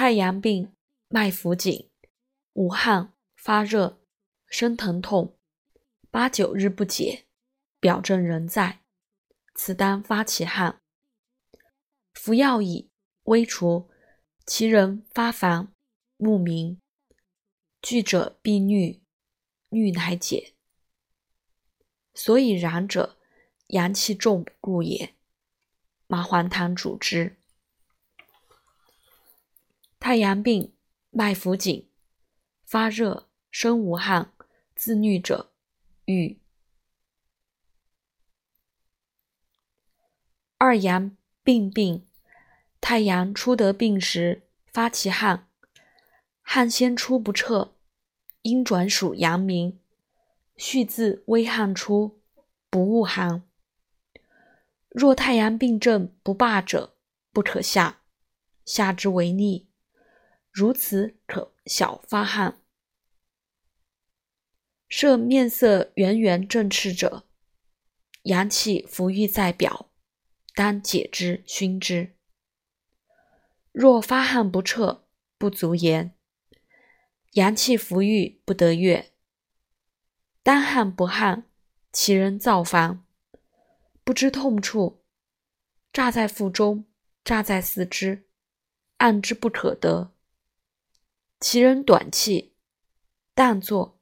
太阳病，脉浮紧，无汗，发热，身疼痛，八九日不解，表证仍在，此当发其汗。服药已，微除，其人发烦，目明，惧者必衄，衄乃解。所以然者，阳气重故也。麻黄汤主之。太阳病，脉浮紧，发热，身无汗，自衄者，愈。二阳病病，太阳初得病时，发其汗，汗先出不彻，阴转属阳明，续自微汗出，不恶寒。若太阳病症不罢者，不可下，下之为逆。如此可小发汗，设面色圆圆正赤者，阳气浮郁在表，当解之熏之。若发汗不彻，不足言，阳气浮郁不得悦，当汗不汗，其人造烦，不知痛处，炸在腹中，炸在四肢，按之不可得。其人短气，但坐，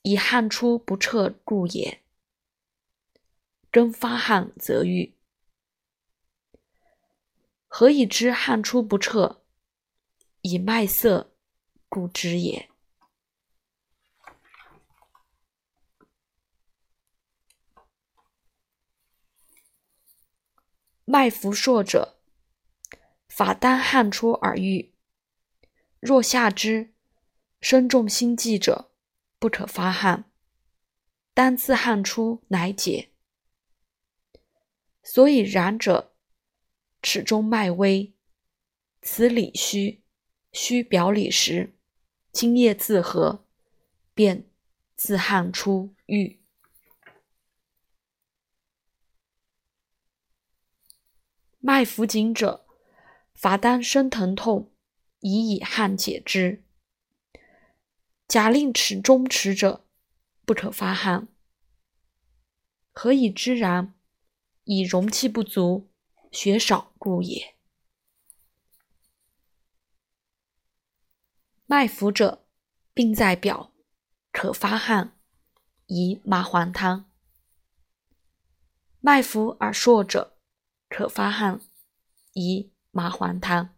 以汗出不彻故也。根发汗则愈。何以知汗出不彻？以脉色故知也。脉浮数者，法当汗出而愈。若下之，身重心悸者，不可发汗，单自汗出，乃解。所以然者，尺中脉微，此里虚，虚表里实，津液自合，便自汗出愈。脉浮紧者，法当身疼痛。以以汗解之。假令齿中迟者，不可发汗。何以知然？以容气不足，血少故也。脉浮者，病在表，可发汗，宜麻黄汤。脉浮而数者，可发汗，宜麻黄汤。